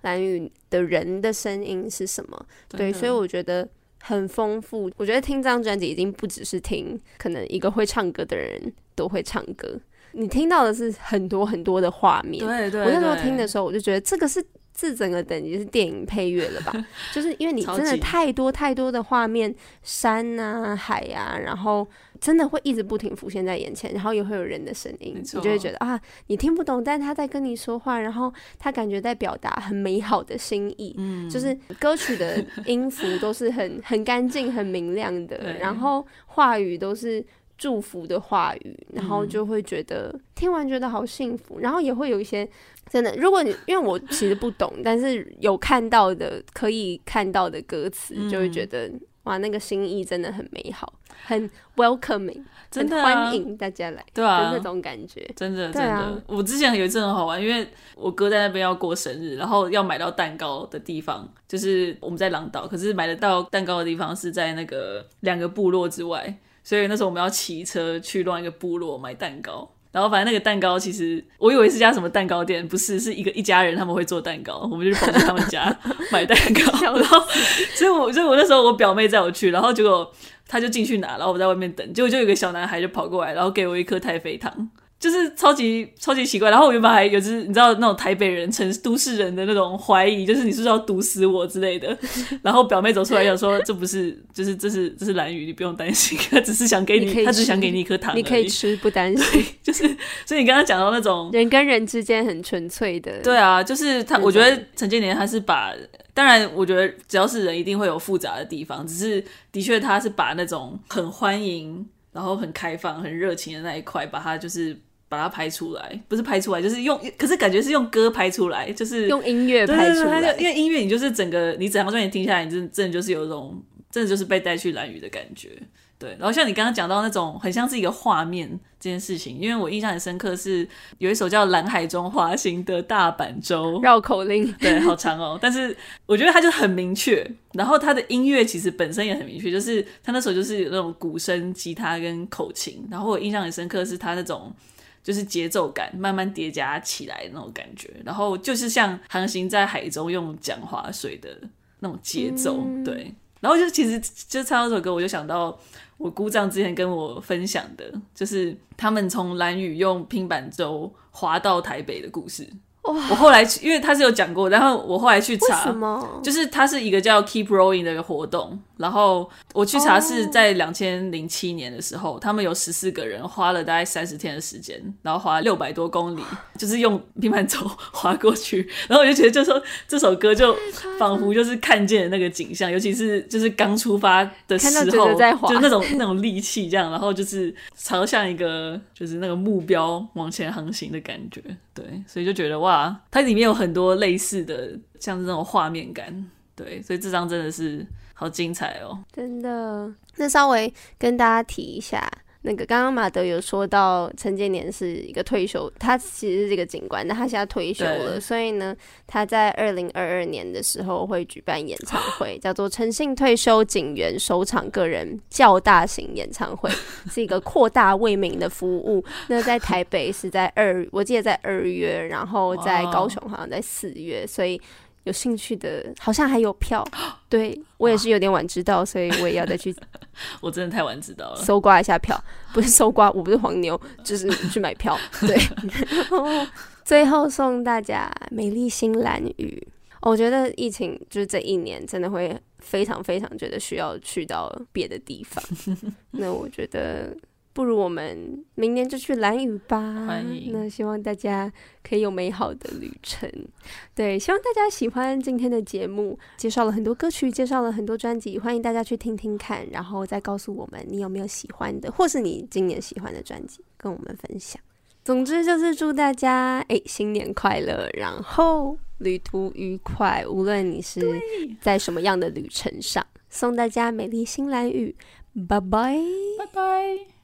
蓝雨的人的声音是什么？对，所以我觉得很丰富。我觉得听这张专辑已经不只是听，可能一个会唱歌的人都会唱歌，你听到的是很多很多的画面。对对，我那时候听的时候，我就觉得这个是。这整个等级是电影配乐了吧？就是因为你真的太多太多的画面，山啊、海啊，然后真的会一直不停浮现在眼前，然后也会有人的声音，你就会觉得啊，你听不懂，但是他在跟你说话，然后他感觉在表达很美好的心意。嗯，就是歌曲的音符都是很 很干净、很明亮的，然后话语都是祝福的话语，然后就会觉得听完觉得好幸福，然后也会有一些。真的，如果你因为我其实不懂，但是有看到的可以看到的歌词，嗯、就会觉得哇，那个心意真的很美好，很 welcoming，真的、啊、欢迎大家来，对啊，那种感觉，真的真的、啊。我之前有一次很好玩，因为我哥在那边要过生日，然后要买到蛋糕的地方就是我们在狼岛，可是买得到蛋糕的地方是在那个两个部落之外，所以那时候我们要骑车去另外一个部落买蛋糕。然后反正那个蛋糕，其实我以为是家什么蛋糕店，不是，是一个一家人他们会做蛋糕，我们就跑去他们家买蛋糕。然后，所以我，所以我那时候我表妹载我去，然后结果他就进去拿，然后我在外面等，结果就有个小男孩就跑过来，然后给我一颗太妃糖。就是超级超级奇怪，然后我原本还有就是你知道那种台北人、城都市人的那种怀疑，就是你是不是要毒死我之类的。然后表妹走出来想说，这不是，就是这是这是蓝鱼，你不用担心，他只是想给你，你他只是想给你一颗糖，你可以吃，不担心。就是所以你刚刚讲到那种人跟人之间很纯粹的，对啊，就是他，我觉得陈建年他是把，当然我觉得只要是人一定会有复杂的地方，只是的确他是把那种很欢迎，然后很开放、很热情的那一块，把它就是。把它拍出来，不是拍出来，就是用，可是感觉是用歌拍出来，就是用音乐拍出来。因为音乐，你就是整个，你整张专辑听下来，你真真的就是有一种，真的就是被带去蓝雨的感觉。对，然后像你刚刚讲到那种很像是一个画面这件事情，因为我印象很深刻，是有一首叫《蓝海中滑行的大阪洲》绕口令，对，好长哦。但是我觉得它就很明确，然后它的音乐其实本身也很明确，就是它那时候就是有那种鼓声、吉他跟口琴，然后我印象很深刻是它那种。就是节奏感慢慢叠加起来那种感觉，然后就是像航行在海中用桨划水的那种节奏，嗯、对。然后就其实就唱这首歌，我就想到我姑丈之前跟我分享的，就是他们从蓝屿用平板舟划到台北的故事。我后来去，因为他是有讲过，然后我后来去查，就是它是一个叫 Keep Rowing 的一个活动，然后我去查是在两千零七年的时候，oh. 他们有十四个人花了大概三十天的时间，然后划六百多公里，就是用平板舟划过去，然后我就觉得，就说这首歌就仿佛就是看见了那个景象，尤其是就是刚出发的时候，就那种那种力气这样，然后就是朝向一个就是那个目标往前航行的感觉，对，所以就觉得哇。啊，它里面有很多类似的，像是那种画面感，对，所以这张真的是好精彩哦，真的。那稍微跟大家提一下。那个刚刚马德有说到陈建年是一个退休，他其实是这个警官，但他现在退休了，所以呢，他在二零二二年的时候会举办演唱会，叫做“诚信退休警员首场个人较大型演唱会”，是一个扩大为民的服务。那在台北是在二，我记得在二月，然后在高雄好像在四月，所以。有兴趣的，好像还有票。对，我也是有点晚知道，所以我也要再去。我真的太晚知道了，搜刮一下票，不是搜刮，我不是黄牛，就是去买票。对 最后送大家《美丽新蓝雨》。我觉得疫情就是这一年，真的会非常非常觉得需要去到别的地方。那我觉得。不如我们明年就去蓝雨吧。欢迎。那希望大家可以有美好的旅程。对，希望大家喜欢今天的节目，介绍了很多歌曲，介绍了很多专辑，欢迎大家去听听看，然后再告诉我们你有没有喜欢的，或是你今年喜欢的专辑，跟我们分享。总之就是祝大家哎新年快乐，然后旅途愉快，无论你是在什么样的旅程上，送大家美丽新蓝雨，拜拜，拜拜。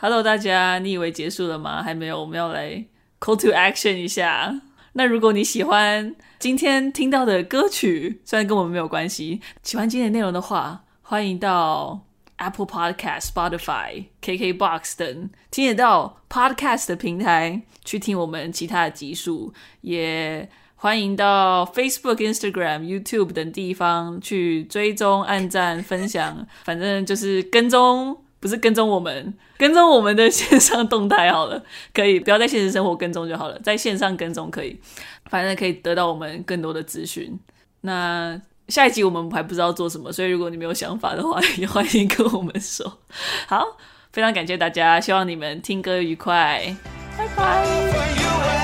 Hello，大家，你以为结束了吗？还没有，我们要来 call to action 一下。那如果你喜欢今天听到的歌曲，虽然跟我们没有关系，喜欢今天的内容的话，欢迎到 Apple Podcast、Spotify、KKBox 等听得到 Podcast 的平台去听我们其他的集数，也欢迎到 Facebook、Instagram、YouTube 等地方去追踪、按赞、分享，反正就是跟踪，不是跟踪我们，跟踪我们的线上动态好了，可以不要在现实生活跟踪就好了，在线上跟踪可以，反正可以得到我们更多的资讯。那。下一集我们还不知道做什么，所以如果你没有想法的话，也欢迎跟我们说。好，非常感谢大家，希望你们听歌愉快，拜拜。